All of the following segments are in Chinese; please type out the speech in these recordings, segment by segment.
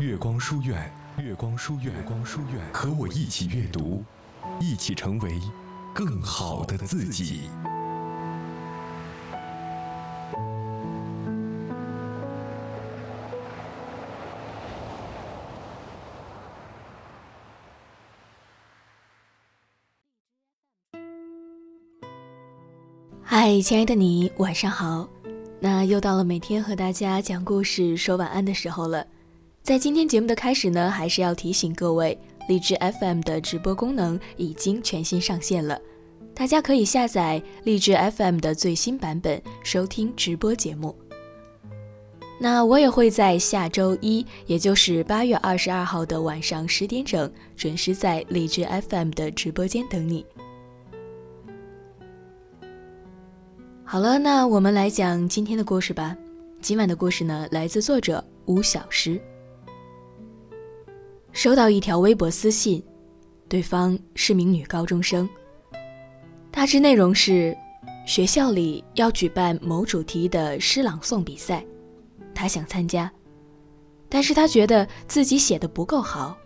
月光书院，月光书院，月光书院，和我一起阅读，一起成为更好的自己。嗨，亲爱的你，晚上好。那又到了每天和大家讲故事、说晚安的时候了。在今天节目的开始呢，还是要提醒各位，荔枝 FM 的直播功能已经全新上线了，大家可以下载荔枝 FM 的最新版本收听直播节目。那我也会在下周一，也就是八月二十二号的晚上十点整，准时在荔枝 FM 的直播间等你。好了，那我们来讲今天的故事吧。今晚的故事呢，来自作者吴小诗。收到一条微博私信，对方是名女高中生。大致内容是，学校里要举办某主题的诗朗诵比赛，她想参加，但是她觉得自己写的不够好，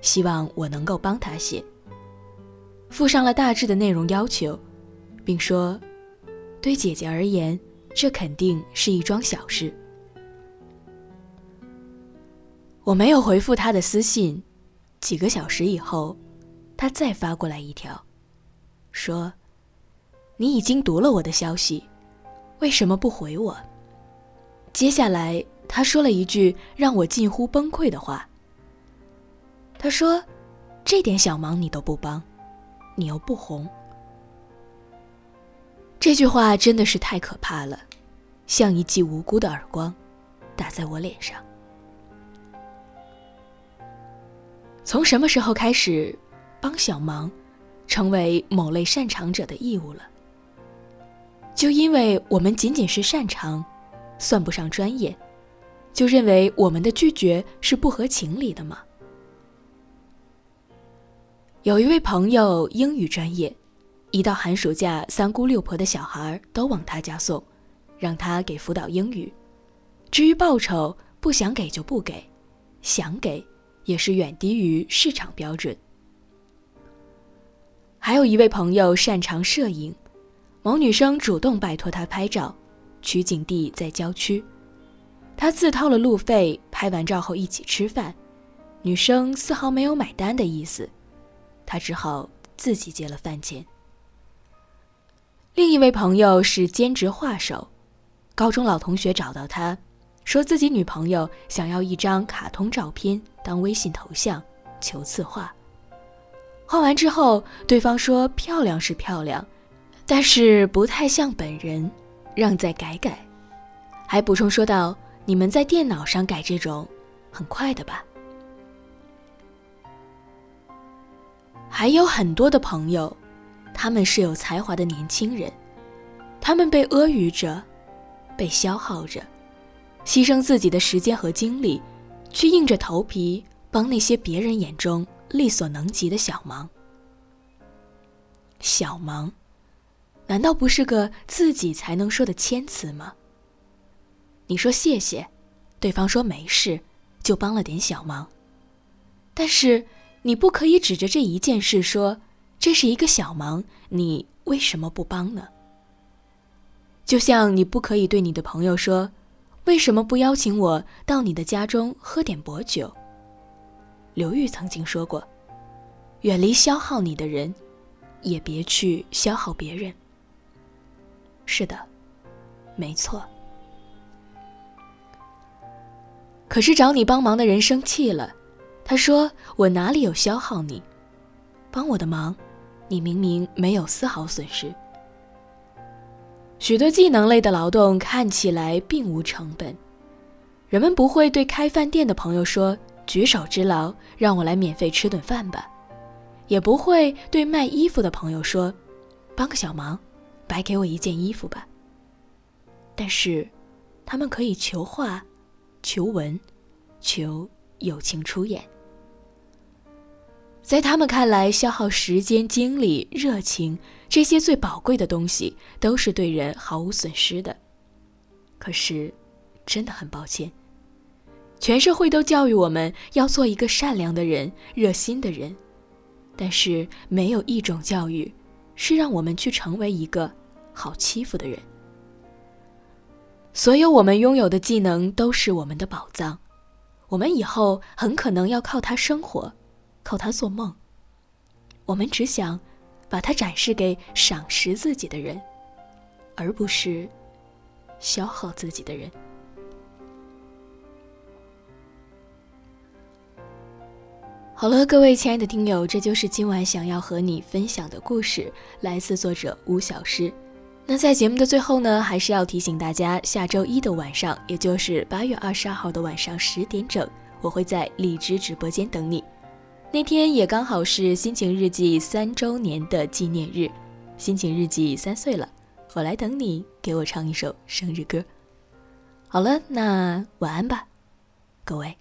希望我能够帮她写。附上了大致的内容要求，并说。对姐姐而言，这肯定是一桩小事。我没有回复他的私信，几个小时以后，他再发过来一条，说：“你已经读了我的消息，为什么不回我？”接下来他说了一句让我近乎崩溃的话。他说：“这点小忙你都不帮，你又不红。”这句话真的是太可怕了，像一记无辜的耳光，打在我脸上。从什么时候开始，帮小忙，成为某类擅长者的义务了？就因为我们仅仅是擅长，算不上专业，就认为我们的拒绝是不合情理的吗？有一位朋友英语专业。一到寒暑假，三姑六婆的小孩都往他家送，让他给辅导英语。至于报酬，不想给就不给，想给也是远低于市场标准。还有一位朋友擅长摄影，某女生主动拜托他拍照，取景地在郊区，他自掏了路费，拍完照后一起吃饭，女生丝毫没有买单的意思，他只好自己结了饭钱。另一位朋友是兼职画手，高中老同学找到他，说自己女朋友想要一张卡通照片当微信头像，求字画。画完之后，对方说漂亮是漂亮，但是不太像本人，让再改改。还补充说道：“你们在电脑上改这种，很快的吧？”还有很多的朋友。他们是有才华的年轻人，他们被阿谀着，被消耗着，牺牲自己的时间和精力，去硬着头皮帮那些别人眼中力所能及的小忙。小忙，难道不是个自己才能说的谦词吗？你说谢谢，对方说没事，就帮了点小忙，但是你不可以指着这一件事说。这是一个小忙，你为什么不帮呢？就像你不可以对你的朋友说：“为什么不邀请我到你的家中喝点薄酒？”刘玉曾经说过：“远离消耗你的人，也别去消耗别人。”是的，没错。可是找你帮忙的人生气了，他说：“我哪里有消耗你？帮我的忙。”你明明没有丝毫损失。许多技能类的劳动看起来并无成本，人们不会对开饭店的朋友说“举手之劳，让我来免费吃顿饭吧”，也不会对卖衣服的朋友说“帮个小忙，白给我一件衣服吧”。但是，他们可以求画、求文、求友情出演。在他们看来，消耗时间、精力、热情这些最宝贵的东西，都是对人毫无损失的。可是，真的很抱歉，全社会都教育我们要做一个善良的人、热心的人，但是没有一种教育是让我们去成为一个好欺负的人。所有我们拥有的技能都是我们的宝藏，我们以后很可能要靠它生活，靠它做梦。我们只想把它展示给赏识自己的人，而不是消耗自己的人。好了，各位亲爱的听友，这就是今晚想要和你分享的故事，来自作者吴小诗。那在节目的最后呢，还是要提醒大家，下周一的晚上，也就是八月二十二号的晚上十点整，我会在荔枝直播间等你。那天也刚好是心情日记三周年的纪念日，心情日记三岁了，我来等你，给我唱一首生日歌。好了，那晚安吧，各位。